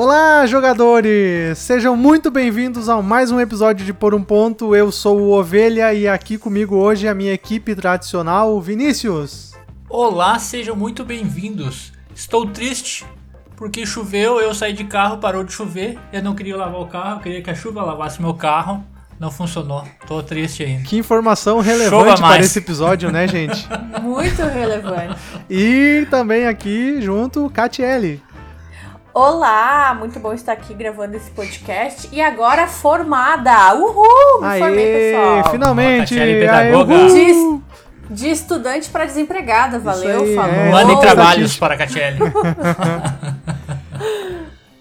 Olá, jogadores! Sejam muito bem-vindos a mais um episódio de Por um Ponto. Eu sou o Ovelha e aqui comigo hoje a minha equipe tradicional, o Vinícius. Olá, sejam muito bem-vindos. Estou triste porque choveu, eu saí de carro, parou de chover. Eu não queria lavar o carro, eu queria que a chuva lavasse meu carro. Não funcionou. Tô triste ainda. Que informação relevante para esse episódio, né, gente? Muito relevante. E também aqui junto, Catiele. Olá, muito bom estar aqui gravando esse podcast. E agora formada! Uhul! Me Aê, formei, pessoal. Finalmente! Aê, pedagoga. De, estudante para desempregada, valeu? aí, falou. é. Mandem trabalhos para a Catiele.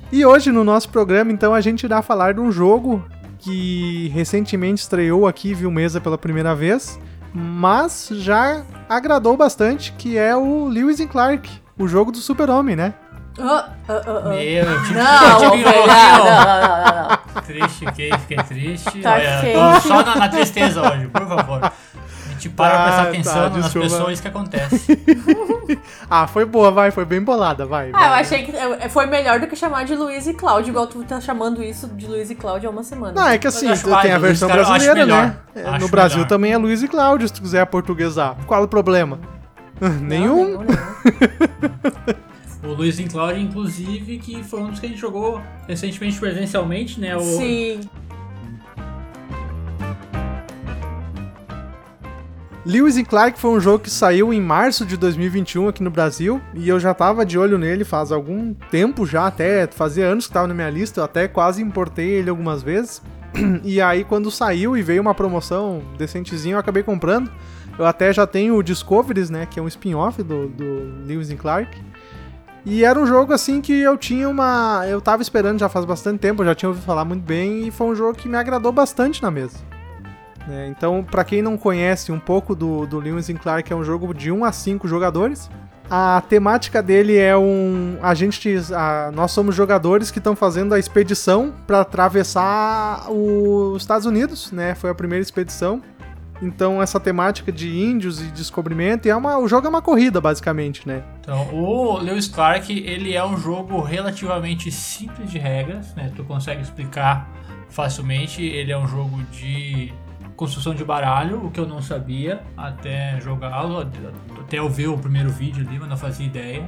E hoje no nosso programa, então, a gente irá falar de um jogo que recentemente estreou aqui, viu mesa pela primeira vez, mas já agradou bastante, que é o Lewis and Clark, o jogo do super-homem, né? Ah, ah, ah, ah. Meu, eu tive, Não, eu não, não, não, não. triste, fiquei, fiquei triste. Tá Olha, só na, na tristeza hoje, por favor. A gente para Tá, pra tá, prestar atenção nas pessoas que acontecem. Ah, foi boa, vai, foi bem bolada, vai. Ah, eu vai. achei que foi melhor do que chamar de Luiz e Cláudio, igual tu tá chamando isso de Luiz e Cláudio há uma semana. Não, é que assim, eu acho tem a versão eu acho brasileira, melhor. né? É, Acho No Brasil melhor. também é Luiz e Cláudio, se tu quiser portuguesar. Qual o problema? Não, Nenhum? nenhum, nenhum. O Luiz Inclaude, inclusive, que foi um dos que a gente jogou recentemente presencialmente, né? O, Sim. Lewis and Clark foi um jogo que saiu em março de 2021 aqui no Brasil e eu já tava de olho nele faz algum tempo já, até fazia anos que tava na minha lista, eu até quase importei ele algumas vezes. E aí quando saiu e veio uma promoção decentezinha, eu acabei comprando. Eu até já tenho o Discoveries, né, que é um spin-off do, do Lewis and Clark. E era um jogo assim que eu tinha uma, eu tava esperando já faz bastante tempo, já tinha ouvido falar muito bem e foi um jogo que me agradou bastante na mesa. né? Então, pra quem não conhece um pouco do, do Lewis Clark, é um jogo de 1 a 5 jogadores. A temática dele é um. A gente. a- nós somos jogadores que estão fazendo a expedição para atravessar os Estados Unidos, né? Foi a primeira expedição. Então, essa temática de índios e descobrimento. E é uma, o jogo é uma corrida, basicamente, né? Então, o Lewis Clark, ele é um jogo relativamente simples de regras, né? Tu consegue explicar facilmente. Ele é um jogo de construção de baralho, o que eu não sabia até jogá-lo, até eu ver o primeiro vídeo ali, mas não fazia ideia.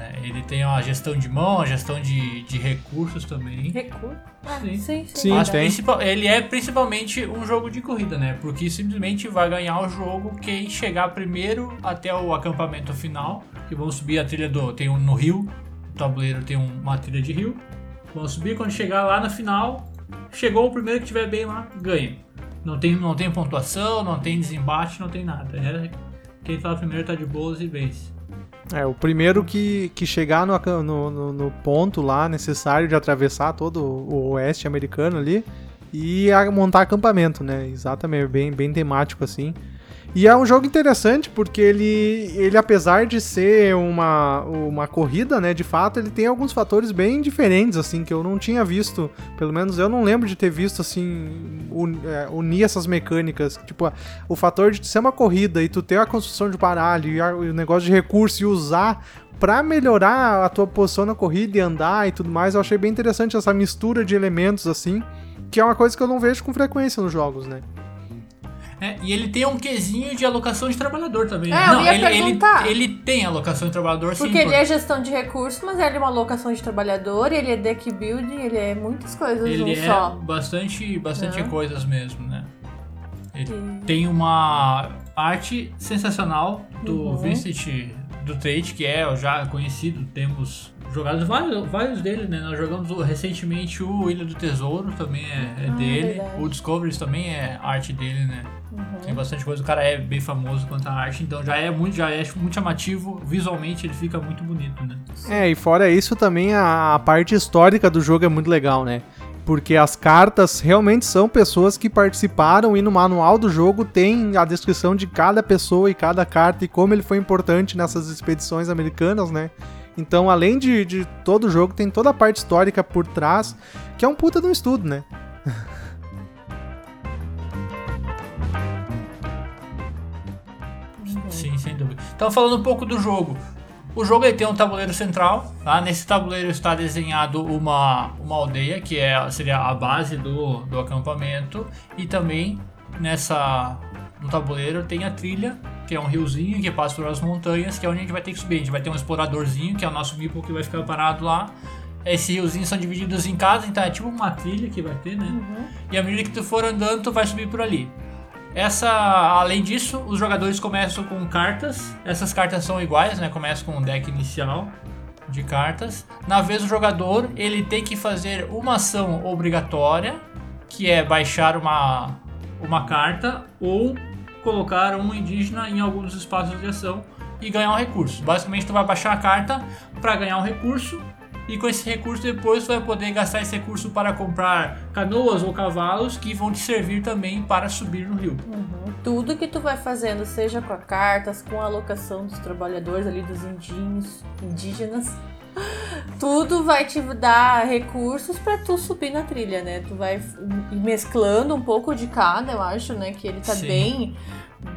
Né? Ele tem uma gestão de mão, a gestão de, de recursos também. Recurso. Ah, Sim. sim, sim. Sim, principal- ele é principalmente um jogo de corrida, né? Porque simplesmente vai ganhar o jogo quem chegar primeiro até o acampamento final. Que vão subir a trilha do. Tem um no rio, o tabuleiro tem um- uma trilha de rio. Vão subir quando chegar lá na final. Chegou o primeiro que tiver bem lá, ganha. Não tem, não tem pontuação, não tem desembate, não tem nada. É, quem tá primeiro tá de boas e vence. É, o primeiro que, que chegar no, no- no ponto lá necessário de atravessar todo o oeste americano ali e a- montar acampamento, né? Exatamente, bem, bem temático assim. E é um jogo interessante porque ele, ele apesar de ser uma, uma corrida, né, de fato, ele tem alguns fatores bem diferentes, assim, que eu não tinha visto, pelo menos eu não lembro de ter visto, assim, un- é, unir essas mecânicas. Tipo, o fator de ser uma corrida e tu ter a construção de baralho e, a- e o negócio de recurso e usar pra melhorar a tua posição na corrida e andar e tudo mais, eu achei bem interessante essa mistura de elementos, assim, que é uma coisa que eu não vejo com frequência nos jogos, né? É, e ele tem um quesinho de alocação de trabalhador também. É, eu Não, ia ele, ele, perguntar. ele tem alocação de trabalhador sim. Porque ele é gestão de recursos, mas ele é uma alocação de trabalhador, ele é deck building, ele é muitas coisas Ele é só. bastante, bastante É. coisas mesmo, né? Ele E- tem uma arte sensacional do Uhum. Vincent do Trade, que é já conhecido, temos jogado vários, vários dele, né? Nós jogamos recentemente o Ilha do Tesouro, também é, é Ah, dele. verdade. O Discoveries também é arte dele, né? Uhum. Tem bastante coisa, o cara é bem famoso quanto a arte, então já é muito, já é muito chamativo, visualmente ele fica muito bonito, né? É, e fora isso também a, a parte histórica do jogo é muito legal, né? Porque as cartas realmente são pessoas que participaram e no manual do jogo tem a descrição de cada pessoa e cada carta e como ele foi importante nessas expedições americanas, né? Então, além de, de todo o jogo, tem toda a parte histórica por trás, que é um puta de um estudo, né? Sim, sem dúvida. Então, falando um pouco do jogo. O jogo ele tem um tabuleiro central, tá? Nesse tabuleiro está desenhado uma, uma aldeia, que é, seria a base do, do acampamento, e também nessa no tabuleiro tem a trilha, que é um riozinho que passa por as montanhas, que é onde a gente vai ter que subir. A gente vai ter um exploradorzinho, que é o nosso meeple que vai ficar parado lá. Esses riozinhos são divididos em casas, então é tipo uma trilha que vai ter, né? Uhum. E à medida que tu for andando, tu vai subir por ali. Essa, além disso, os jogadores começam com cartas. Essas cartas são iguais, né? Começa com um deck inicial de cartas. Na vez do jogador, ele tem que fazer uma ação obrigatória, que é baixar uma, uma carta ou colocar um indígena em alguns espaços de ação e ganhar um recurso. Basicamente, tu vai baixar a carta para ganhar um recurso e com esse recurso depois você vai poder gastar esse recurso para comprar canoas ou cavalos que vão te servir também para subir no rio. Uhum. Tudo que tu vai fazendo, seja com a cartas, com a alocação dos trabalhadores ali, dos indígenas, indígenas tudo vai te dar recursos para tu subir na trilha, né? Tu vai mesclando um pouco de cada, eu acho, né? Que ele tá Sim. bem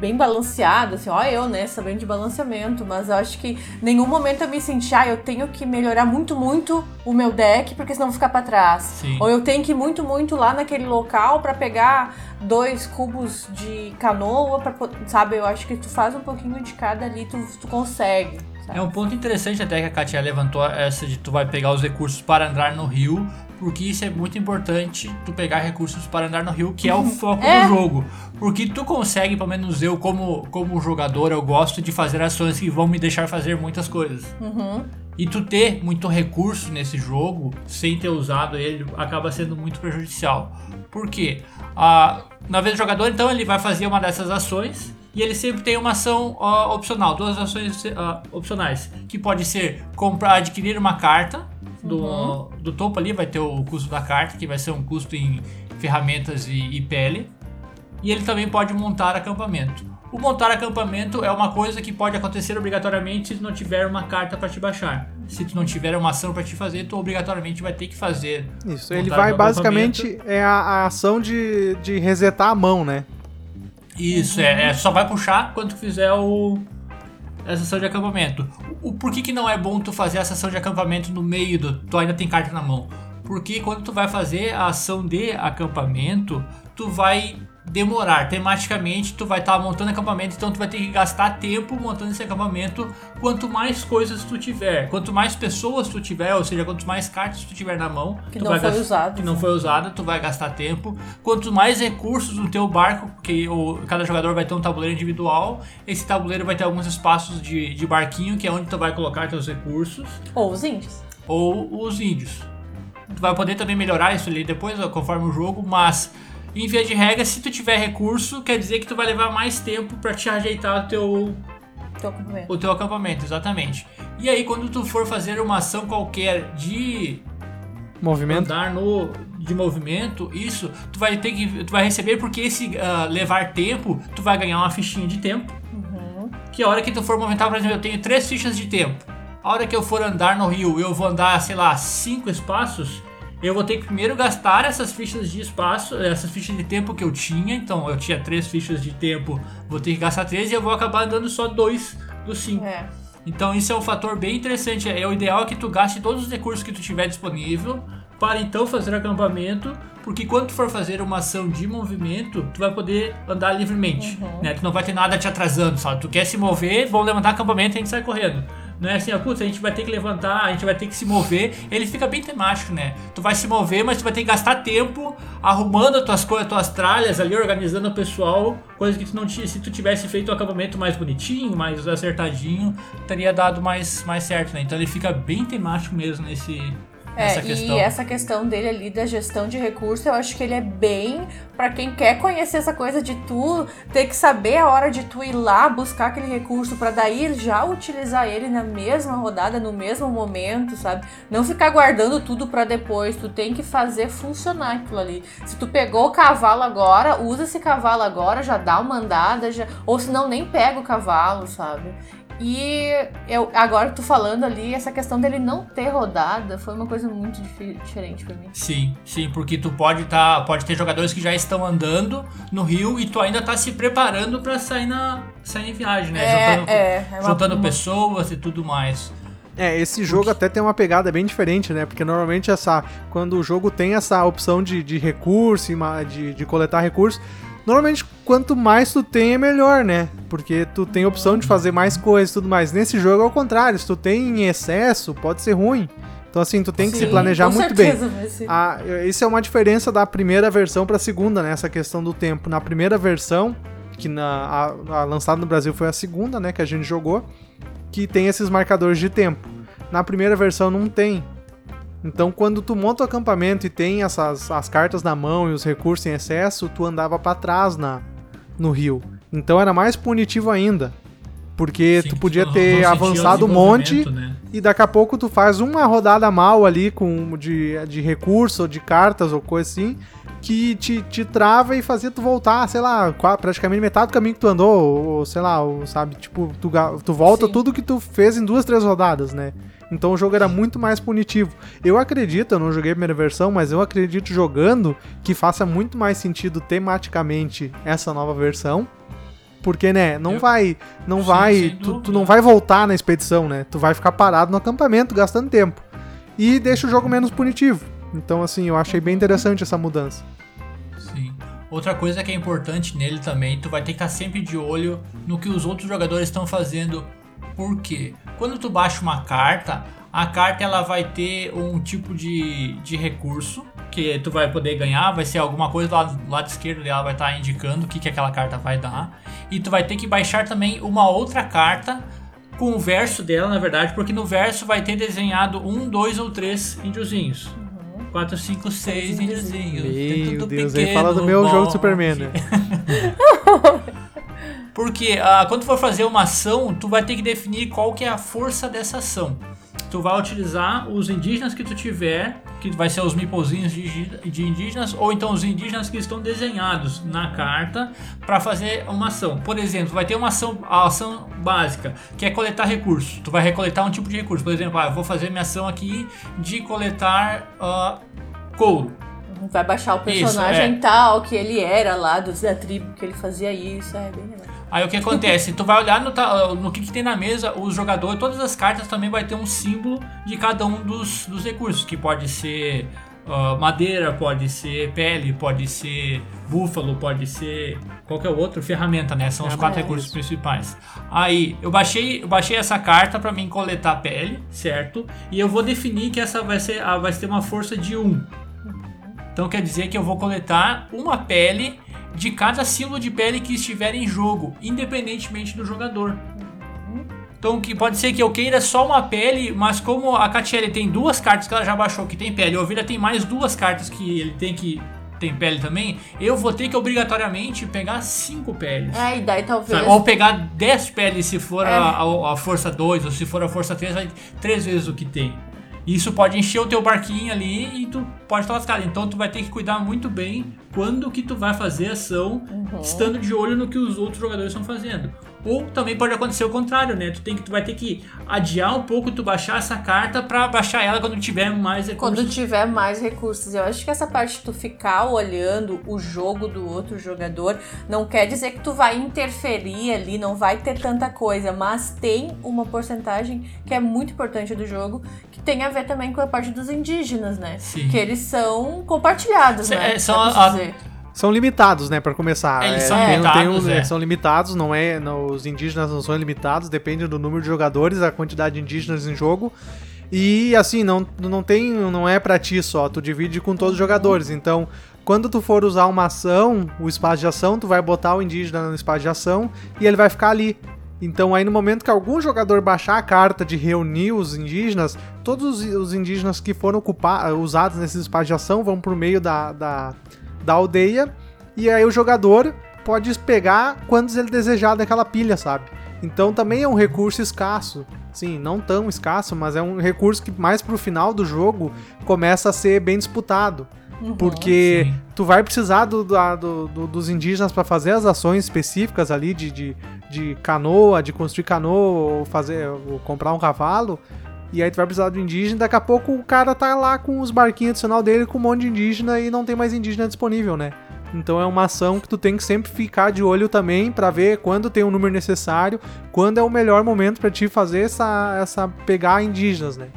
bem balanceado, assim, ó, eu, né, sabendo de balanceamento, mas eu acho que em nenhum momento eu me senti, ah, eu tenho que melhorar muito, muito o meu deck, porque senão vou ficar pra trás. Sim. Ou eu tenho que ir muito, muito lá naquele local pra pegar dois cubos de canoa, pra, sabe? Eu acho que tu faz um pouquinho de cada ali, tu, tu consegue. Sabe? É um ponto interessante até que a Katia levantou essa de tu vai pegar os recursos para andar no rio, porque isso é muito importante, tu pegar recursos para andar no rio, que é o foco É. do jogo. Porque tu consegue, pelo menos eu como, como jogador, eu gosto de fazer ações que vão me deixar fazer muitas coisas. Uhum. E tu ter muito recurso nesse jogo, sem ter usado ele, acaba sendo muito prejudicial. Por quê? Ah, na vez do jogador, então, ele vai fazer uma dessas ações e ele sempre tem uma ação ó, opcional, duas ações ah, opcionais, que pode ser comprar, adquirir uma carta do, do topo ali, vai ter o custo da carta, que vai ser um custo em ferramentas e, e pele. E ele também pode montar acampamento. O montar acampamento é uma coisa que pode acontecer obrigatoriamente se tu não tiver uma carta para te baixar. Se tu não tiver uma ação para te fazer, tu obrigatoriamente vai ter que fazer. Isso, ele vai basicamente. É a, a ação de, de resetar a mão, né? Isso, é, é, só vai puxar quando fizer o essa ação de acampamento. O, por que, que não é bom tu fazer essa ação de acampamento no meio do. Tu ainda tem carta na mão? Porque quando tu vai fazer a ação de acampamento, tu vai demorar. Tematicamente, tu vai estar montando acampamento, então tu vai ter que gastar tempo montando esse acampamento. Quanto mais coisas tu tiver, quanto mais pessoas tu tiver, ou seja, quanto mais cartas tu tiver na mão, Que tu não vai foi usado, que não né? foi usada, tu vai gastar tempo. Quanto mais recursos no teu barco, porque o, cada jogador vai ter um tabuleiro individual, esse tabuleiro vai ter alguns espaços de, de barquinho, que é onde tu vai colocar teus recursos, Ou os índios. ou os índios. Tu vai poder também melhorar isso ali depois, conforme o jogo, mas em via de regra, se tu tiver recurso, quer dizer que tu vai levar mais tempo pra te ajeitar o teu, Teu acampamento. o teu acampamento, exatamente. E aí, quando tu for fazer uma ação qualquer de Movimento. andar no de movimento, isso, tu vai ter que tu vai receber porque esse ah, levar tempo, tu vai ganhar uma fichinha de tempo. Que a hora que tu for movimentar, por exemplo, eu tenho três fichas de tempo. A hora que eu for andar no rio, eu vou andar, sei lá, cinco espaços. Eu vou ter que primeiro gastar essas fichas de espaço, essas fichas de tempo que eu tinha. Então eu tinha três fichas de tempo, vou ter que gastar três e eu vou acabar andando só dois dos cinco. É. Então isso é um fator bem interessante. É o ideal é que tu gaste todos os recursos que tu tiver disponível para então fazer acampamento, porque quando tu for fazer uma ação de movimento, tu vai poder andar livremente, né? Tu não vai ter nada te atrasando, sabe? Tu quer se mover, vamos levantar acampamento e a gente sai correndo. Não é assim, ó, putz, a gente vai ter que levantar, a gente vai ter que se mover. Ele fica bem temático, né? Tu vai se mover, mas tu vai ter que gastar tempo arrumando as tuas coisas, tuas tralhas ali, organizando o pessoal, coisa que tu não tinha. Se tu tivesse feito o acampamento mais bonitinho, mais acertadinho, teria dado mais, mais certo, né? Então ele fica bem temático mesmo nesse, É, questão. e essa questão dele ali da gestão de recursos, eu acho que ele é bem pra quem quer conhecer essa coisa de tu ter que saber a hora de tu ir lá buscar aquele recurso pra daí já utilizar ele na mesma rodada, no mesmo momento, sabe? Não ficar guardando tudo pra depois, tu tem que fazer funcionar aquilo ali. Se tu pegou o cavalo agora, usa esse cavalo agora, já dá uma andada, já ou senão nem pega o cavalo, sabe? E eu, agora tu falando ali, essa questão dele não ter rodada foi uma coisa muito dif- diferente pra mim. Sim, sim, porque tu pode tá, pode ter jogadores que já estão andando no rio e tu ainda tá se preparando pra sair na sair em viagem, né? juntando é, é uma- juntando uma- pessoas e tudo mais. É, esse jogo até tem uma pegada bem diferente, né? Porque normalmente essa. Quando o jogo tem essa opção de, de recurso, e de, de coletar recursos, normalmente quanto mais tu tem é melhor, né? Porque tu tem opção de fazer mais coisas e tudo mais. Nesse jogo é o contrário, se tu tem em excesso, pode ser ruim. Então assim, tu tem que se Sim, planejar com muito certeza bem. Ah, isso é uma diferença da primeira versão pra segunda, né? Essa questão do tempo. Na primeira versão, que na, a, a lançada no Brasil foi a segunda, né? Que a gente jogou, que tem esses marcadores de tempo. Na primeira versão não tem. Então, quando tu monta o acampamento e tem essas as cartas na mão e os recursos em excesso, tu andava pra trás na no rio. Então era mais punitivo ainda. Porque Sim, tu podia não- ter avançado um monte né? e daqui a pouco tu faz uma rodada mal ali com de, de recurso, ou de cartas ou coisa assim, que te, te trava e fazia tu voltar, sei lá, praticamente metade do caminho que tu andou, ou, sei lá, ou, sabe, tipo, tu, tu volta Sim. tudo que tu fez em duas, três rodadas, né? Então o jogo era muito mais punitivo. Eu acredito, eu não joguei a primeira versão, mas eu acredito jogando que faça muito mais sentido tematicamente essa nova versão. Porque, né, não Eu- vai. Não Sim, vai. Tu, tu não vai voltar na expedição, né? Tu vai ficar parado no acampamento, gastando tempo. E deixa o jogo menos punitivo. Então, assim, eu achei bem interessante essa mudança. Sim. Outra coisa que é importante nele também, tu vai ter que estar sempre de olho no que os outros jogadores estão fazendo. Por quê? Quando tu baixa uma carta, a carta ela vai ter um tipo de, de recurso que tu vai poder ganhar, vai ser alguma coisa do lado, do lado esquerdo dela vai estar indicando o que, que aquela carta vai dar. E tu vai ter que baixar também uma outra carta com o verso dela, na verdade, porque no verso vai ter desenhado um, dois ou três índiozinhos. Quatro, cinco, seis índiozinhos. Tem Meu Deus, aí pequeno, fala do meu bom. jogo de Superman, né? Porque ah, quando tu for fazer uma ação, tu vai ter que definir qual que é a força dessa ação. Tu vai utilizar os indígenas que tu tiver, que vai ser os mipozinhos de, indígenas, ou então os indígenas que estão desenhados na carta para fazer uma ação. Por exemplo, vai ter uma ação, a ação básica, que é coletar recursos. Tu vai recoletar um tipo de recurso. Por exemplo, ah, eu vou fazer minha ação aqui de coletar ah, couro. Vai baixar o Isso, personagem é. tal, que ele era lá dos, da tribo, que ele fazia isso, é bem legal. Aí o que acontece? tu vai olhar no, no que, que tem na mesa, os jogadores, todas as cartas também vai ter um símbolo de cada um dos, dos recursos, que pode ser ah, madeira, pode ser pele, pode ser búfalo, pode ser qualquer outro, ferramenta, né? São os quatro É. recursos principais. Aí eu baixei, eu baixei essa carta para mim coletar pele, certo? E eu vou definir que essa vai ser, ah, vai ter uma força de 1. Então quer dizer que eu vou coletar uma pele de cada símbolo de pele que estiver em jogo, independentemente do jogador. Então que pode ser que eu queira só uma pele, mas como a Catiele tem duas cartas que ela já baixou que tem pele, o Ovelha tem mais duas cartas que ele tem que tem pele também, eu vou ter que obrigatoriamente pegar cinco peles. É, e daí talvez. Sabe? Ou pegar 10 peles se for É. a, a- a força 2, ou se for a força 3, vai três vezes o que tem. Isso pode encher o teu barquinho ali e tu pode estar lascado. Então tu vai ter que cuidar muito bem quando que tu vai fazer ação, Uhum. estando de olho no que os outros jogadores estão fazendo. Ou também pode acontecer o contrário, né? Tu, tem que, tu vai ter que adiar um pouco tu baixar essa carta pra baixar ela quando tiver mais recursos. Quando tiver mais recursos. Eu acho que essa parte de tu ficar olhando o jogo do outro jogador não quer dizer que tu vai interferir ali, não vai ter tanta coisa, mas tem uma porcentagem que é muito importante do jogo, que tem a ver também com a parte dos indígenas, né? Sim. Que eles são compartilhados, né? é, são a-. São limitados, né, pra começar. Eles É, são tem- tem limitados, um- é. São limitados, não é. não- os indígenas não são limitados, depende do número de jogadores, a quantidade de indígenas em jogo. E assim, não, não tem. Não é pra ti só, tu divide com todos os jogadores. Então, quando tu for usar uma ação, o espaço de ação, tu vai botar o indígena no espaço de ação e ele vai ficar ali. Então aí no momento que algum jogador baixar a carta de reunir os indígenas, todos os- indígenas que foram ocupar, usados nesse espaço de ação vão pro meio da, da, da aldeia e aí o jogador pode pegar quantos ele desejar daquela pilha, sabe? Então também é um recurso escasso. Sim, não tão escasso, mas é um recurso que mais pro final do jogo começa a ser bem disputado. Porque Sim. tu vai precisar do, do- do- dos indígenas pra fazer as ações específicas ali de, de, de canoa, de construir canoa, ou fazer, ou comprar um cavalo. E aí tu vai precisar do indígena, daqui a pouco o cara tá lá com os barquinhos adicional dele com um monte de indígena e não tem mais indígena disponível, né? Então é uma ação que tu tem que sempre ficar de olho também pra ver quando tem o número necessário, quando é o melhor momento pra ti fazer essa, essa pegar indígenas, né?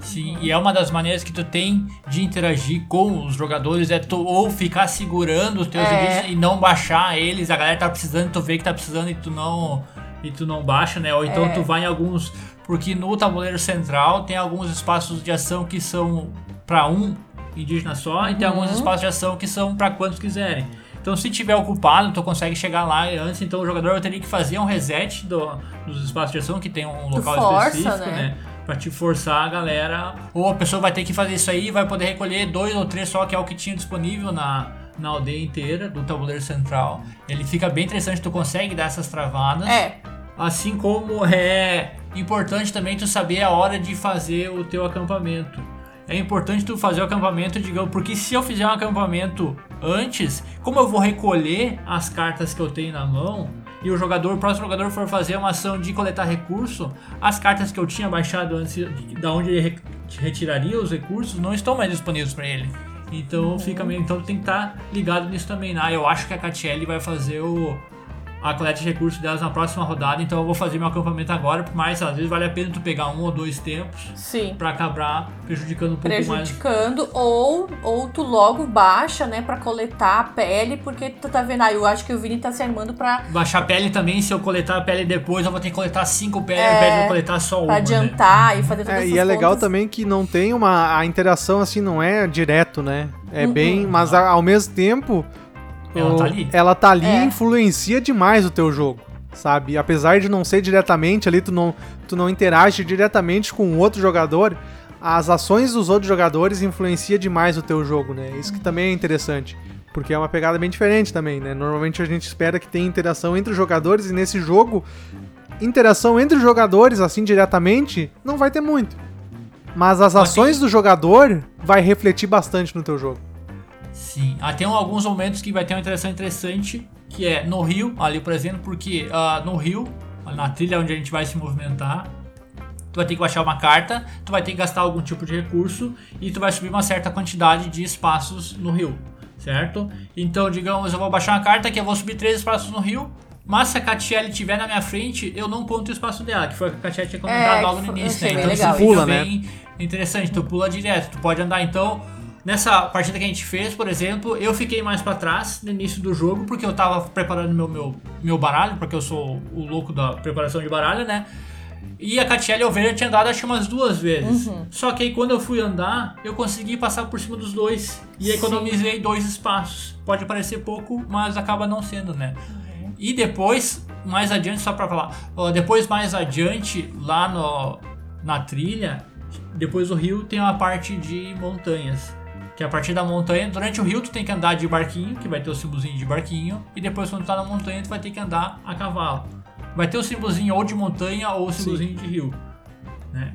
Sim, e é uma das maneiras que tu tem de interagir com os jogadores, é tu ou ficar segurando os teus É. indígenas e não baixar eles, a galera tá precisando, tu vê que tá precisando e tu não e tu não baixa, né? Ou então É. tu vai em alguns, porque no tabuleiro central tem alguns espaços de ação que são pra um indígena só e tem alguns espaços de ação que são pra quantos quiserem. Então se tiver ocupado, tu consegue chegar lá antes, então o jogador teria que fazer um reset do- dos espaços de ação que tem um local força, específico, né? né? Pra te forçar a galera. Ou a pessoa vai ter que fazer isso aí e vai poder recolher dois ou três só, que é o que tinha disponível na, na aldeia inteira do tabuleiro central. Ele fica bem interessante, tu consegue dar essas travadas. É, Assim como é importante também tu saber a hora de fazer o teu acampamento. É importante tu fazer o acampamento, digamos, porque se eu fizer um acampamento antes, como eu vou recolher as cartas que eu tenho na mão, e o jogador, o próximo jogador for fazer uma ação de coletar recurso, as cartas que eu tinha baixado antes, da onde ele re- retiraria os recursos, não estão mais disponíveis para ele. Então fica meio, então tem que estar ligado nisso também. né? Ah, eu acho que a Catiele vai fazer o a coleta de recursos delas na próxima rodada, então eu vou fazer meu acampamento agora, por mais às vezes vale a pena tu pegar um ou dois tempos sim. pra acabar prejudicando um pouco mais. prejudicando, ou, ou tu logo baixa, né, pra coletar a pele, porque tu tá vendo, ah, eu acho que o Vini tá se armando pra, Baixar a pele também, se eu coletar a pele depois, eu vou ter que coletar cinco peles É, ao invés de eu coletar só uma. pra né? adiantar e fazer todas É, e é legal contas. também que não tem uma. A interação assim não é direto, né? É Uhum. bem. Mas ao mesmo tempo. Ela tá ali. Ela tá ali É. e influencia demais o teu jogo. Sabe? Apesar de não ser diretamente ali, tu não, tu não interage diretamente com o outro jogador. As ações dos outros jogadores influenciam demais o teu jogo, né? Isso que também é interessante. Porque é uma pegada bem diferente também, né? Normalmente a gente espera que tenha interação entre os jogadores e nesse jogo, interação entre os jogadores, assim, diretamente, não vai ter muito. Mas as ações do jogador vai refletir bastante no teu jogo. Sim, ah, tem alguns momentos que vai ter uma interação interessante, que é no rio, ali por exemplo, porque ah, no rio, na trilha onde a gente vai se movimentar, tu vai ter que baixar uma carta, tu vai ter que gastar algum tipo de recurso e tu vai subir uma certa quantidade de espaços no rio, certo? Então, digamos, eu vou baixar uma carta que eu vou subir três espaços no rio, mas se a Catiele estiver na minha frente, eu não conto o espaço dela, que foi o que a Catiele tinha comentado É, logo no início, né? Então legal isso fica Pula, né? bem interessante, tu pula direto, tu pode andar então Nessa partida que a gente fez, por exemplo, eu fiquei mais pra trás no início do jogo, porque eu tava preparando meu, meu, meu baralho, porque eu sou o louco da preparação de baralho, né? E a Catiele Ovelha tinha andado acho que umas duas vezes. Uhum. Só que aí quando eu fui andar, eu consegui passar por cima dos dois. E economizei dois espaços. Pode parecer pouco, mas acaba não sendo, né? E depois, mais adiante, só pra falar, depois mais adiante, lá no, na trilha, depois do rio tem uma parte de montanhas. Que é a partir da montanha, durante o rio tu tem que andar de barquinho, que vai ter o símbolozinho de barquinho, e depois quando tu tá na montanha tu vai ter que andar a cavalo. Vai ter o símbolozinho ou de montanha ou o símbolozinho de rio. né?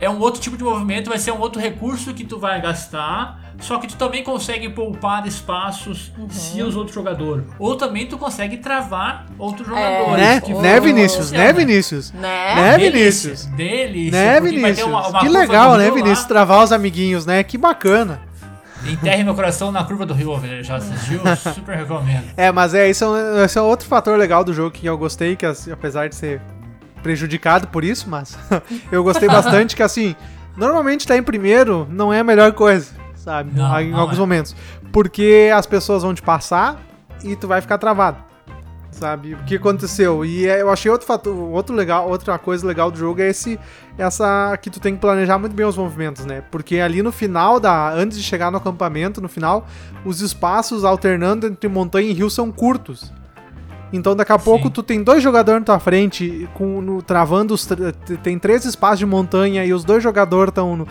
É um outro tipo de movimento, vai ser um outro recurso que tu vai gastar, só que tu também consegue poupar espaços se os outros jogadores. Ou também tu consegue travar outros jogadores. Né, que né for- Vinícius? Né, Vinícius? Né? Né, Delícia, Vinícius? Delícia. Né, porque vai ter Vinícius? uma- uma que legal, né, rio lá. Vinícius? Travar os amiguinhos, né? Que bacana. Enterre meu coração na curva do rio, velho. Já assistiu? Super recomendo. É, mas é, esse é, um, esse é outro fator legal do jogo que eu gostei, que apesar de ser prejudicado por isso, mas eu gostei bastante que assim, normalmente tá em primeiro não é a melhor coisa, sabe? Não, em não alguns é. momentos. Porque as pessoas vão te passar e tu vai ficar travado. Sabe? O que aconteceu? E é, eu achei outro fator, outro legal, outra coisa legal do jogo é esse essa que tu tem que planejar muito bem os movimentos, né? Porque ali no final da antes de chegar no acampamento, no final, os espaços alternando entre montanha e rio são curtos. Então daqui a pouco Sim. tu tem dois jogadores na tua frente com no, travando os tem três espaços de montanha e os dois jogadores estão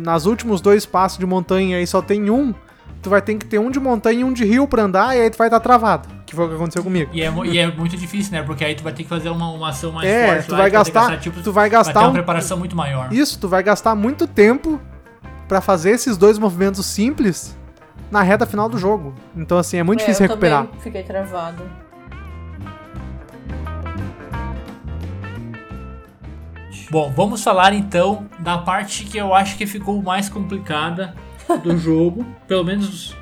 nas últimos dois espaços de montanha e só tem um. Tu vai ter que ter um de montanha e um de rio pra andar e aí tu vai estar travado. Que foi o que aconteceu comigo. E é, e é muito difícil, né? Porque aí tu vai ter que fazer uma, uma ação mais É, forte. tu vai ter que gastar- tipo, tu vai Vai gastar ter uma um- preparação muito maior. Isso, tu vai gastar muito tempo pra fazer esses dois movimentos simples na reta final do jogo. Então, assim, é muito É, difícil eu recuperar. também fiquei travado. Bom, vamos falar então da parte que eu acho que ficou mais complicada do jogo. Pelo menos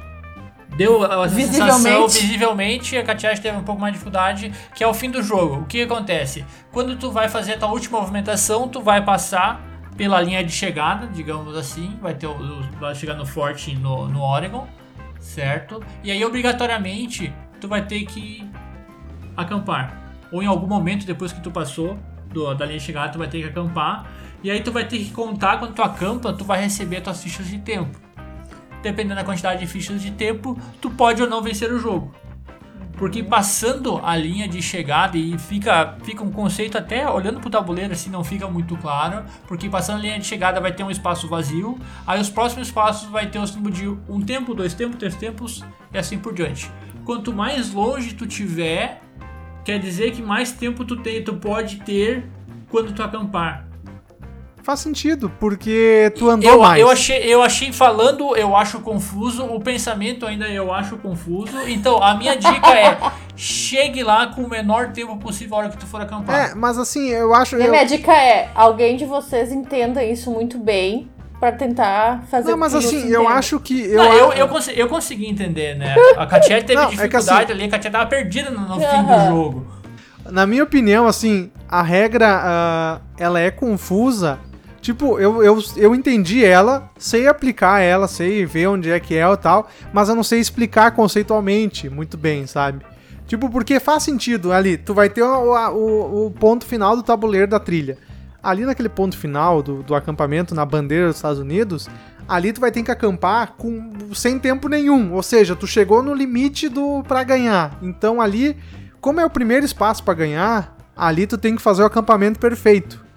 deu a sensação Visivelmente. visivelmente. A Katia teve um pouco mais de dificuldade, que é o fim do jogo. O que acontece? Quando tu vai fazer a tua última movimentação, tu vai passar pela linha de chegada, digamos assim. Vai, ter vai chegar no forte no, no Oregon, certo? E aí, obrigatoriamente, tu vai ter que acampar. Ou em algum momento depois que tu passou do- da linha de chegada, tu vai ter que acampar. E aí tu vai ter que contar quando tu acampa, tu vai receber tuas fichas de tempo. Dependendo da quantidade de fichas de tempo, tu pode ou não vencer o jogo. Porque passando a linha de chegada e fica, fica um conceito até olhando pro tabuleiro assim não fica muito claro, porque passando a linha de chegada vai ter um espaço vazio, aí os próximos passos vai ter o símbolo de um tempo, dois tempos, três tempos e assim por diante. Quanto mais longe tu tiver, quer dizer que mais tempo tu, tem, tu pode ter quando tu acampar. Faz sentido, porque tu andou eu, mais. eu achei, eu achei falando, eu acho confuso, o pensamento ainda eu acho confuso. Então, a minha dica é: chegue lá com o menor tempo possível a hora que tu for acampar. É, mas assim, eu acho. E a eu- minha dica é: alguém de vocês entenda isso muito bem pra tentar fazer Não, mas assim, eu acho que. Eu, Não, eu, eu, consegui, eu consegui entender, né? A Katia teve Não, é que dificuldade assim- ali, a Katia tava perdida no, no fim do jogo. Na minha opinião, assim, a regra ah, ela é confusa. Tipo, eu, eu, eu entendi ela, sei aplicar ela, sei ver onde é que é e tal, mas eu não sei explicar conceitualmente muito bem, sabe? Tipo, porque faz sentido ali, tu vai ter o, o, o ponto final do tabuleiro da trilha. Ali naquele ponto final do, do acampamento na bandeira dos Estados Unidos, ali tu vai ter que acampar com sem tempo nenhum, ou seja, tu chegou no limite do para ganhar. Então ali, como é o primeiro espaço para ganhar, ali tu tem que fazer o acampamento perfeito.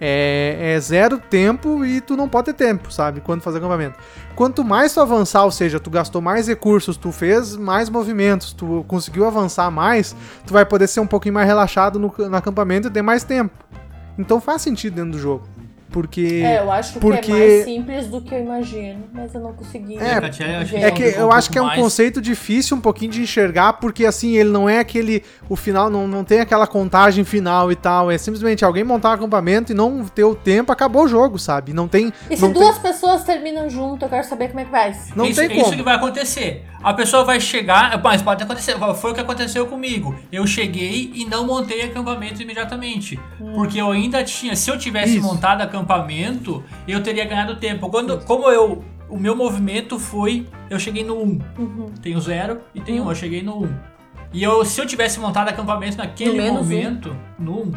É, é zero tempo e tu não pode ter tempo, sabe? Quando fazer acampamento. Quanto mais tu avançar, ou seja, tu gastou mais recursos, tu fez mais movimentos, tu conseguiu avançar mais, tu vai poder ser um pouquinho mais relaxado no, no acampamento e ter mais tempo. Então faz sentido dentro do jogo. Porque. É, eu acho porque- que é mais simples do que eu imagino, mas eu não consegui. É, acho que. É que um eu acho que é um conceito difícil um pouquinho de enxergar, porque assim, ele não é aquele. O final não, não tem aquela contagem final e tal. É simplesmente alguém montar um acampamento e não ter o tempo, acabou o jogo, sabe? Não tem. E se duas pessoas terminam junto, eu quero saber como é que vai. Não isso, tem isso como. que vai acontecer. A pessoa vai chegar, mas pode acontecer, foi o que aconteceu comigo. Eu cheguei e não montei acampamento imediatamente, porque eu ainda tinha, se eu tivesse Isso. montado acampamento, eu teria ganhado tempo. Quando, como eu, o meu movimento foi, eu cheguei no 1. Uhum. Tem o 0 e tem 1, um, eu cheguei no 1. E eu, se eu tivesse montado acampamento naquele No menos um. momento, no 1,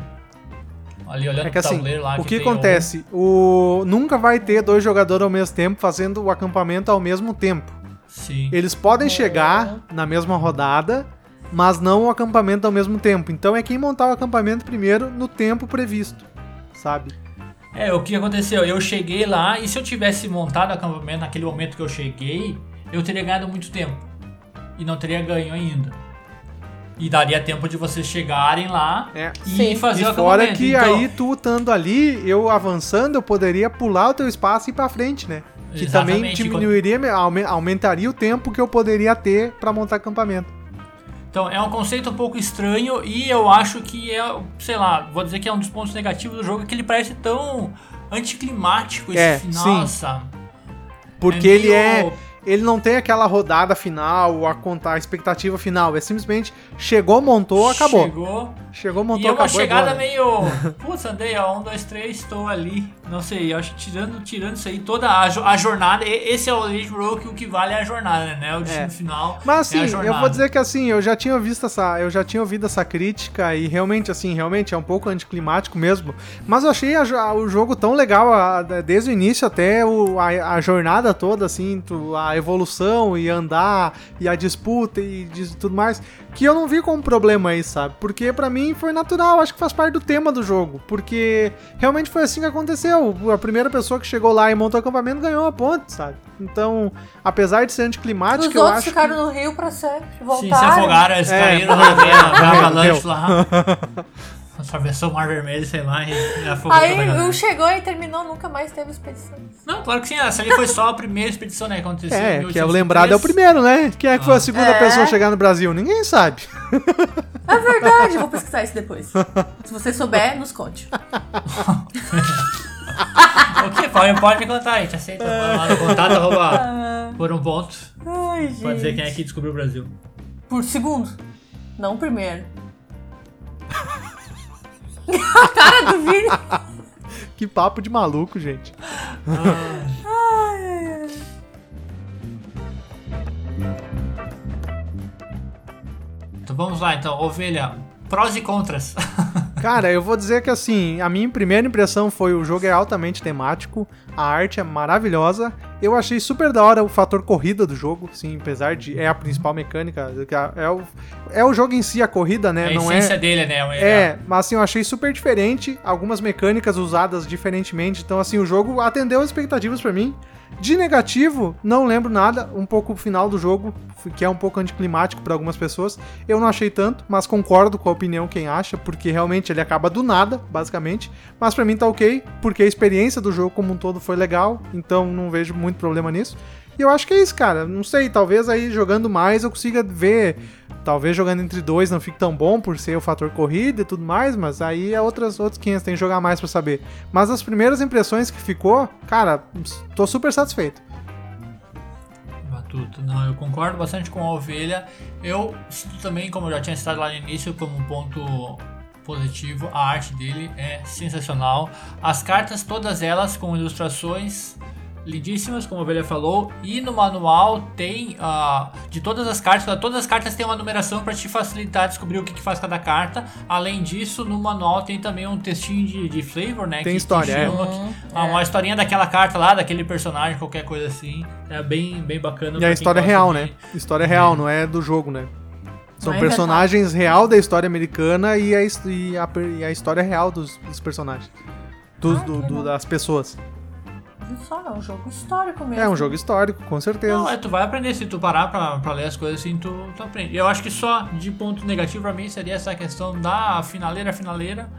ali olhando É que pro assim, tabuleiro lá o que um. acontece? O... Nunca vai ter dois jogadores ao mesmo tempo fazendo o acampamento ao mesmo tempo. Sim. Eles podem É. chegar na mesma rodada, mas não o acampamento ao mesmo tempo. Então é quem montar o acampamento primeiro no tempo previsto, sabe? É, o que aconteceu? Eu cheguei lá e se eu tivesse montado o acampamento naquele momento que eu cheguei, eu teria ganhado muito tempo. E não teria ganho ainda. E daria tempo de vocês chegarem lá É. e Sim. fazer o E fora acampamento. que Então, aí tu estando ali, eu avançando, eu poderia pular o teu espaço e ir pra frente, né? Que também diminuiria, aume- aumentaria o tempo que eu poderia ter pra montar acampamento. Então é um conceito um pouco estranho e eu acho que é, sei lá, vou dizer que é um dos pontos negativos do jogo, é que ele parece tão anticlimático esse É, final, sim. sabe? Porque É ele meio- é. Ele não tem aquela rodada final, a contar a expectativa final. É simplesmente chegou, montou, acabou. Chegou, Chegou, E montou, é uma acabou. chegada embora. meio. Putz, andei, ó, um, dois, três, estou ali. Não sei, eu acho que tirando, tirando isso aí, toda a, a jornada. e- Esse é o Elite Row que o que vale é a jornada, né? O destino É. final. Mas é assim, eu jornada. vou dizer que assim, eu já tinha visto essa, eu já tinha ouvido essa crítica e realmente assim, realmente é um pouco anticlimático mesmo. Mas eu achei a o jogo tão legal desde o início até o- a, a jornada toda assim, tu- a evolução e andar e a disputa e tudo mais, que eu não vi como problema aí, sabe? Porque pra mim foi natural, acho que faz parte do tema do jogo, porque realmente foi assim que aconteceu. A primeira pessoa que chegou lá e montou o acampamento ganhou a ponte, sabe? Então, apesar de ser Os anticlimático, eu outros acho que- ficaram no rio pra sempre, Sim, voltaram. se afogaram, eles É, caíram na avalanche deu. lá. Atravessou o Mar Vermelho, sei lá, e afogou Aí toda a galera. um chegou e terminou, nunca mais teve expedição. Não, claro que sim, essa ali foi só a primeira expedição, né? que Aconteceu É, que é o 1803. lembrado é o primeiro, né? Quem é que foi a segunda É. pessoa a chegar no Brasil? Ninguém sabe. É verdade, eu vou pesquisar isso depois. Se você souber, nos conte. O que? Pode, pode me contar, a gente aceita. Vai lá no contato, arroba por um ponto. Ai, gente. Pode dizer quem é que descobriu o Brasil. Por segundo, não primeiro. A cara do Vini. Que papo de maluco, gente. Ai, ai, ai. Então vamos lá, então. Ovelha, prós e contras. Cara, eu vou dizer que assim, a minha primeira impressão foi o jogo é altamente temático, a arte é maravilhosa. Eu achei super da hora o fator corrida do jogo, sim, apesar de é a principal mecânica, é o, é o jogo em si a corrida, né? a Não essência é dele, né? É, mas assim, eu achei super diferente, algumas mecânicas usadas diferentemente, então assim, o jogo atendeu as expectativas pra mim. De negativo, não lembro nada, um pouco o final do jogo, que é um pouco anticlimático pra algumas pessoas. Eu não achei tanto, mas concordo com a opinião quem acha, porque realmente ele acaba do nada, basicamente. Mas pra mim tá ok, porque a experiência do jogo como um todo foi legal, então não vejo muito problema nisso. E eu acho que é isso, cara. Não sei, talvez aí jogando mais eu consiga ver. Talvez jogando entre dois não fique tão bom por ser o fator corrida e tudo mais, mas aí é outras, outros 500, tem que jogar mais pra saber. Mas as primeiras impressões que ficou, cara, tô super satisfeito. Matuto, não, eu concordo bastante com a ovelha. Eu sinto também, como eu já tinha citado lá no início, como um ponto positivo, a arte dele é sensacional. As cartas, todas elas com ilustrações lindíssimas, como a ovelha falou, e no manual tem ah, de todas as cartas, todas as cartas têm uma numeração para te facilitar descobrir o que, que faz cada carta. Além disso, no manual tem também um textinho de, de flavor, né? Tem que, história, que é. chama- Uhum, ah, é. uma historinha daquela carta lá, daquele personagem, qualquer coisa assim. É bem, bem bacana. E a história é real, de- né? História real, não é do jogo, né? São Não é personagens real da história americana e a, e a, e a história real dos, dos personagens. Dos, Ah, do- que do- das pessoas. Só, é um jogo histórico mesmo. É um jogo histórico, com certeza. Não, é, tu vai aprender. Se tu parar pra, pra ler as coisas assim, tu, tu aprende. Eu acho que só de ponto negativo pra mim seria essa questão da finaleira, finaleira.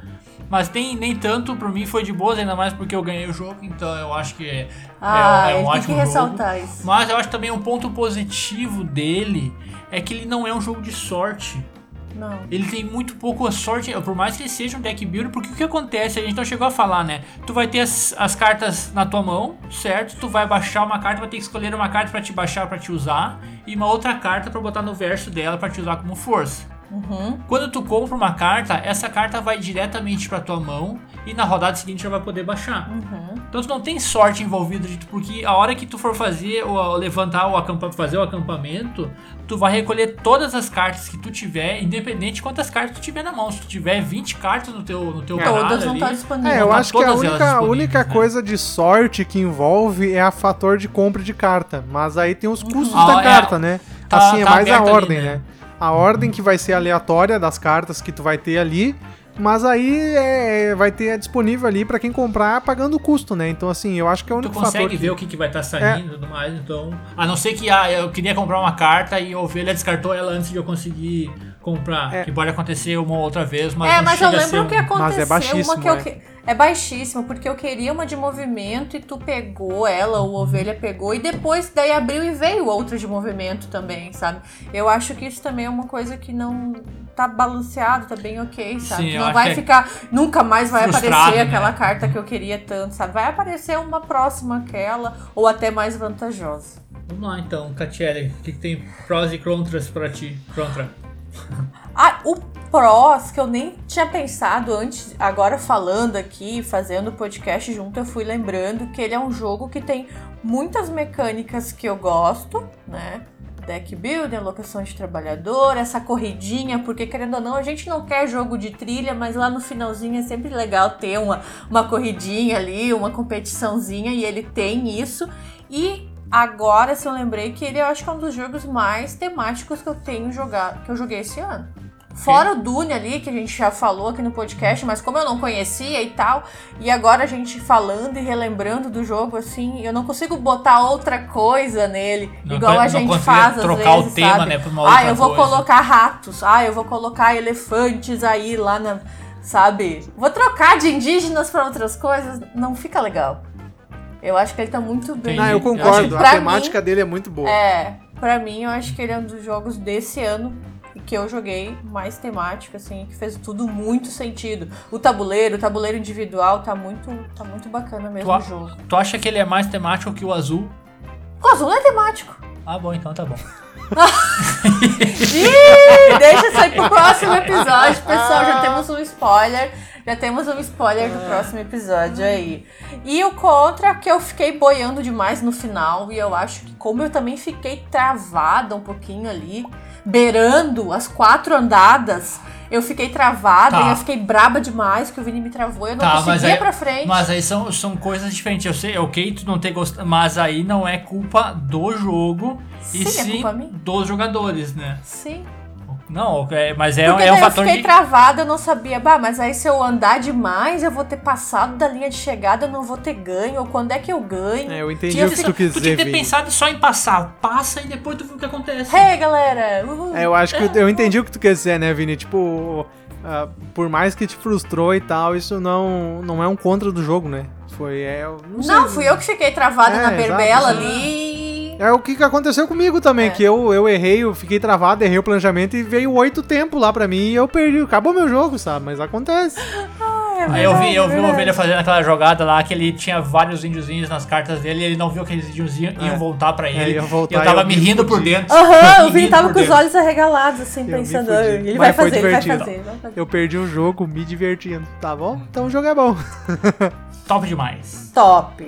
Mas tem, nem tanto, pra mim foi de boas, ainda mais porque eu ganhei o jogo, então eu acho que é, Ah, é, é um tem que ótimo jogo. ressaltar isso. Mas eu acho também um ponto positivo dele é que ele não é um jogo de sorte. Não. Ele tem muito pouco sorte, por mais que ele seja um deck builder, porque o que acontece, a gente não chegou a falar, né? Tu vai ter as, as cartas na tua mão, certo? Tu vai baixar uma carta, vai ter que escolher uma carta pra te baixar, pra te usar, e uma outra carta pra botar no verso dela pra te usar como força. Uhum. Quando tu compra uma carta, essa carta vai diretamente pra tua mão e na rodada seguinte já vai poder baixar. Uhum. Então tu não tem sorte envolvida, de- porque a hora que tu for fazer ou levantar o acampamento, fazer o acampamento, tu vai recolher todas as cartas que tu tiver, independente de quantas cartas tu tiver na mão. Se tu tiver 20 cartas no teu, no teu baralho Todas vão estar disponíveis. É, eu tá acho que a única, a única né? coisa de sorte que envolve é a fator de compra de carta. Mas aí tem os custos Ah, da é. carta, né? Tá- assim, é tá mais a aberto ali, ordem, né? né? A ordem que vai ser aleatória das cartas que tu vai ter ali. Mas aí é, vai ter disponível ali pra quem comprar pagando o custo, né? Então, assim, eu acho que é o Tu único fator. consegue que- ver o que, que vai estar saindo e tudo mais, então. A não ser que ah, eu queria comprar uma carta e a ovelha descartou ela antes de eu conseguir comprar. É. Que pode acontecer uma ou outra vez, mas é, não mas eu lembro que um- aconteceu Mas é baixíssimo, uma que eu é. que... É baixíssimo, porque eu queria uma de movimento e tu pegou ela, ou a ovelha pegou, e depois daí abriu e veio outra de movimento também, sabe? Eu acho que isso também é uma coisa que não tá balanceado, tá bem ok, sabe? Sim, não vai que é ficar, nunca mais vai aparecer né? aquela carta que eu queria tanto, sabe? Vai aparecer uma próxima aquela, ou até mais vantajosa. Vamos lá então, Catiele, o que, que tem prós e contras pra ti? Contra. Ah, o prós que eu nem tinha pensado antes, agora falando aqui, fazendo o podcast junto, eu fui lembrando que ele é um jogo que tem muitas mecânicas que eu gosto, né? Deck building, alocação de trabalhador, essa corridinha, porque querendo ou não, a gente não quer jogo de trilha, mas lá no finalzinho é sempre legal ter uma, uma corridinha ali, uma competiçãozinha, e ele tem isso. E agora, se eu lembrei que ele eu acho que é um dos jogos mais temáticos que eu tenho jogado, que eu joguei esse ano. Fora o Dune ali, que a gente já falou aqui no podcast, mas como eu não conhecia e tal, e agora a gente falando e relembrando do jogo, assim, eu não consigo botar outra coisa nele, Não igual a gente faz às trocar o vezes, tema, sabe? né, pra uma ah, outra eu vou coisa. colocar ratos, ah, eu vou colocar elefantes aí lá na, sabe? Vou trocar de indígenas pra outras coisas, não fica legal. Eu acho que ele tá muito bem. Não, eu Eu concordo. que A temática dele é muito boa. É, pra mim, eu acho que ele é um dos jogos desse ano que eu joguei mais temático, assim, que fez tudo muito sentido. O tabuleiro, o tabuleiro individual tá muito, tá muito bacana mesmo Tu, o jogo. tu acha que ele é mais temático que o azul? O azul não é temático. Ah, bom, então tá bom. Ih, deixa isso aí pro próximo episódio, pessoal. Já temos um spoiler. Já temos um spoiler do próximo episódio aí. E o contra, que eu fiquei boiando demais no final. E eu acho que, como eu também fiquei travada um pouquinho ali, beirando as quatro andadas, eu fiquei travada Tá. e eu fiquei braba demais, que o Vini me travou. Eu não Tá, conseguia aí- pra frente. Mas aí são, são coisas diferentes. Eu sei, ok, tu não ter gostado, mas aí não é culpa do jogo e Sim, é sim dos jogadores, né? Sim. Não, é, mas é, Porque é um daí eu fator fiquei de. travada, eu não sabia, bah, mas aí se eu andar demais, eu vou ter passado da linha de chegada, eu não vou ter ganho, ou quando é que eu ganho? É, eu entendi Tinha o que tu sido- quis Tu tinha que ter pensado só em passar. Passa e depois tu vê o que acontece. Hey, galera! Uhul. É, eu acho que eu entendi o que tu quer dizer, né, Vini? Tipo, ah, por mais que te frustrou e tal, isso não, não é um contra do jogo, né? Foi, é... eu Não, sei. Não, fui eu que fiquei travada É, na berbela exato. ali. É o que que aconteceu comigo também, É. que eu, eu errei, eu fiquei travado, errei o planejamento e veio oito tempos lá pra mim e eu perdi. Acabou meu jogo, sabe? Mas acontece. Aí eu vi, eu vi uma verdade. ovelha fazendo aquela jogada lá que ele tinha vários índiozinhos nas cartas dele e ele não viu que aqueles índios iam, iam É. voltar pra ele. ia voltar e eu tava eu me rindo por dentro. Aham, o Vini tava com os dentro. olhos arregalados, assim, Eu pensando. "Ah, ele vai fazer, ele vai fazer, vai fazer. Eu perdi o jogo me divertindo, tá bom? Então o jogo é bom. Top demais. Top.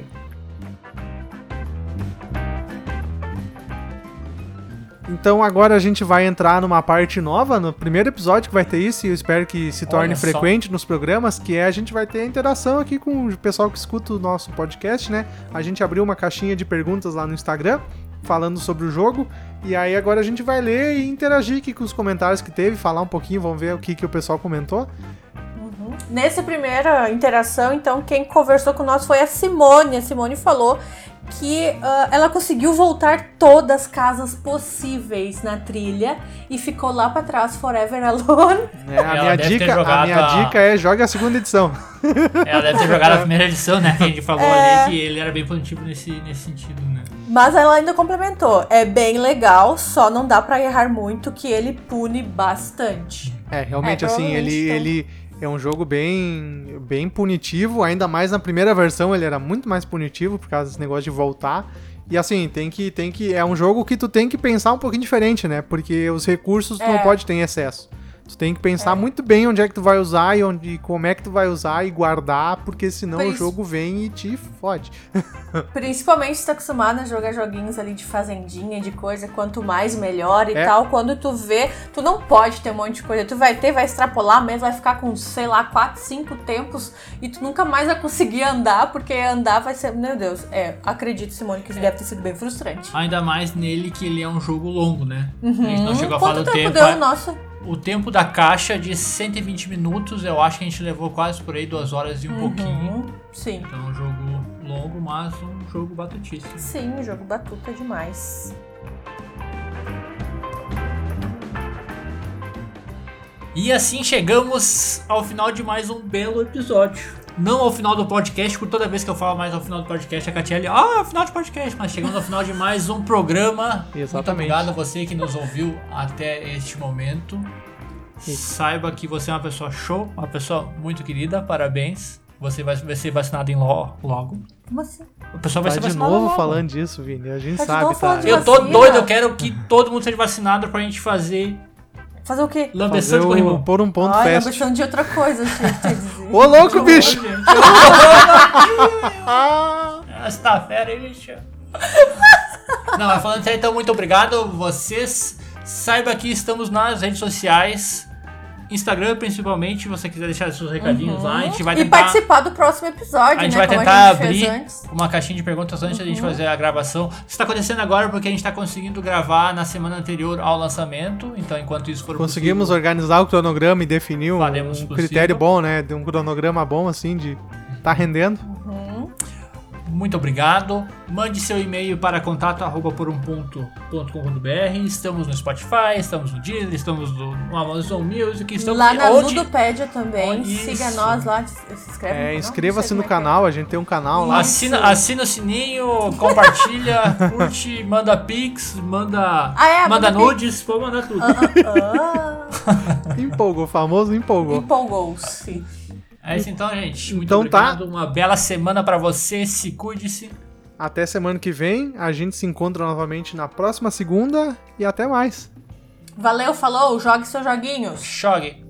Então agora a gente vai entrar numa parte nova, no primeiro episódio que vai ter isso, e eu espero que se torne frequente nos programas, que é a gente vai ter a interação aqui com o pessoal que escuta o nosso podcast, né? A gente abriu uma caixinha de perguntas lá no Instagram, falando sobre o jogo, e aí agora a gente vai ler e interagir aqui com os comentários que teve, falar um pouquinho, vamos ver o que, que o pessoal comentou. Nessa primeira interação, então, quem conversou com nós foi a Simone. A Simone falou que ah, ela conseguiu voltar todas as casas possíveis na trilha e ficou lá pra trás, Forever Alone. É, a, Ela minha dica, a minha a- dica é jogue a segunda edição. Ela deve ter jogado a primeira edição, né? Que a gente falou É. ali que ele era bem punitivo nesse, nesse sentido, né? Mas ela ainda complementou. É bem legal, só não dá pra errar muito, que ele pune bastante. É, realmente É, assim, ele, ele é um jogo bem, bem punitivo, ainda mais na primeira versão ele era muito mais punitivo por causa desse negócio de voltar. E assim, tem que, tem que. É um jogo que tu tem que pensar um pouquinho diferente, né? Porque os recursos tu não É. pode ter em excesso. Tu tem que pensar muito bem onde é que tu vai usar e onde, como é que tu vai usar e guardar, porque senão o jogo vem e te fode. Principalmente se tá acostumado a jogar joguinhos ali de fazendinha, de coisa, quanto mais melhor e É. tal. Quando tu vê, tu não pode ter um monte de coisa. Tu vai ter, vai extrapolar mesmo, vai ficar com, sei lá, 4, 5 tempos e tu nunca mais vai conseguir andar, porque andar vai ser. Meu Deus, é, acredito, Simone, que isso deve ter sido bem frustrante. Ainda mais nele que ele é um jogo longo, né? A gente não Hum, chegou a falar Quanto do tempo tempo. deu o nosso? O tempo da caixa de 120 minutos, eu acho que a gente levou quase por aí duas horas e um pouquinho. Uhum, Sim. Então é um jogo longo, mas um jogo batutíssimo. Sim, o jogo batuta demais. E assim chegamos ao final de mais um belo episódio. Não ao final do podcast, porque toda vez que eu falo mais ao final do podcast, a Catiele, ah, é o final do podcast, mas chegamos ao final de mais um programa. Muito Exatamente. obrigado a você que nos ouviu até este momento. Saiba que você é uma pessoa show, uma pessoa muito querida, parabéns. Você vai, vai ser vacinado em lo, logo. Como assim? A pessoa vai Tá ser de novo logo. falando disso, Vini. A gente Tá de sabe, tá? de Eu tô Vacina. doido, eu quero que todo mundo seja vacinado pra gente fazer Fazer o quê? Lambeção de corrimão. pôr um ponto Ai, fest. ambição de outra coisa, dizer. Ô louco, bicho! Essa fera aí, bicho. Não, mas falando sério, então, muito obrigado. Vocês saiba que estamos nas redes sociais. Instagram, principalmente, se você quiser deixar seus recadinhos lá, a gente vai Uhum. E tentar. participar do próximo episódio, A gente né? vai tentar gente abrir. Uhum. uma caixinha de perguntas antes da gente fazer a gravação. Isso está acontecendo agora porque a gente está conseguindo gravar na semana anterior ao lançamento. Então, enquanto isso for Conseguimos possível, organizar o cronograma e definir um, um critério bom, né? De um cronograma bom, assim, de tá rendendo. Muito obrigado. Mande seu e-mail para contato@porumponto.com.br. Estamos no Spotify, estamos no Deezer, estamos no, no Amazon Music, estamos Lá na onde- Ludopédia também. Onde- Siga isso. nós lá, se inscreve no É, canal, inscreva-se no é que canal, a gente tem um canal lá. Assina, assina o sininho, compartilha, curte, manda pix, manda, Ah, é, manda manda nudes, pode mandar tudo. é. Empolgou, o famoso Ah, empolgou. empolgou-se. É isso então, gente. Muito Então tá. obrigado. Uma bela semana pra você. Se cuide-se. Até semana que vem, a gente se encontra novamente na próxima segunda e até mais. Valeu, falou, jogue seus joguinhos. Jogue.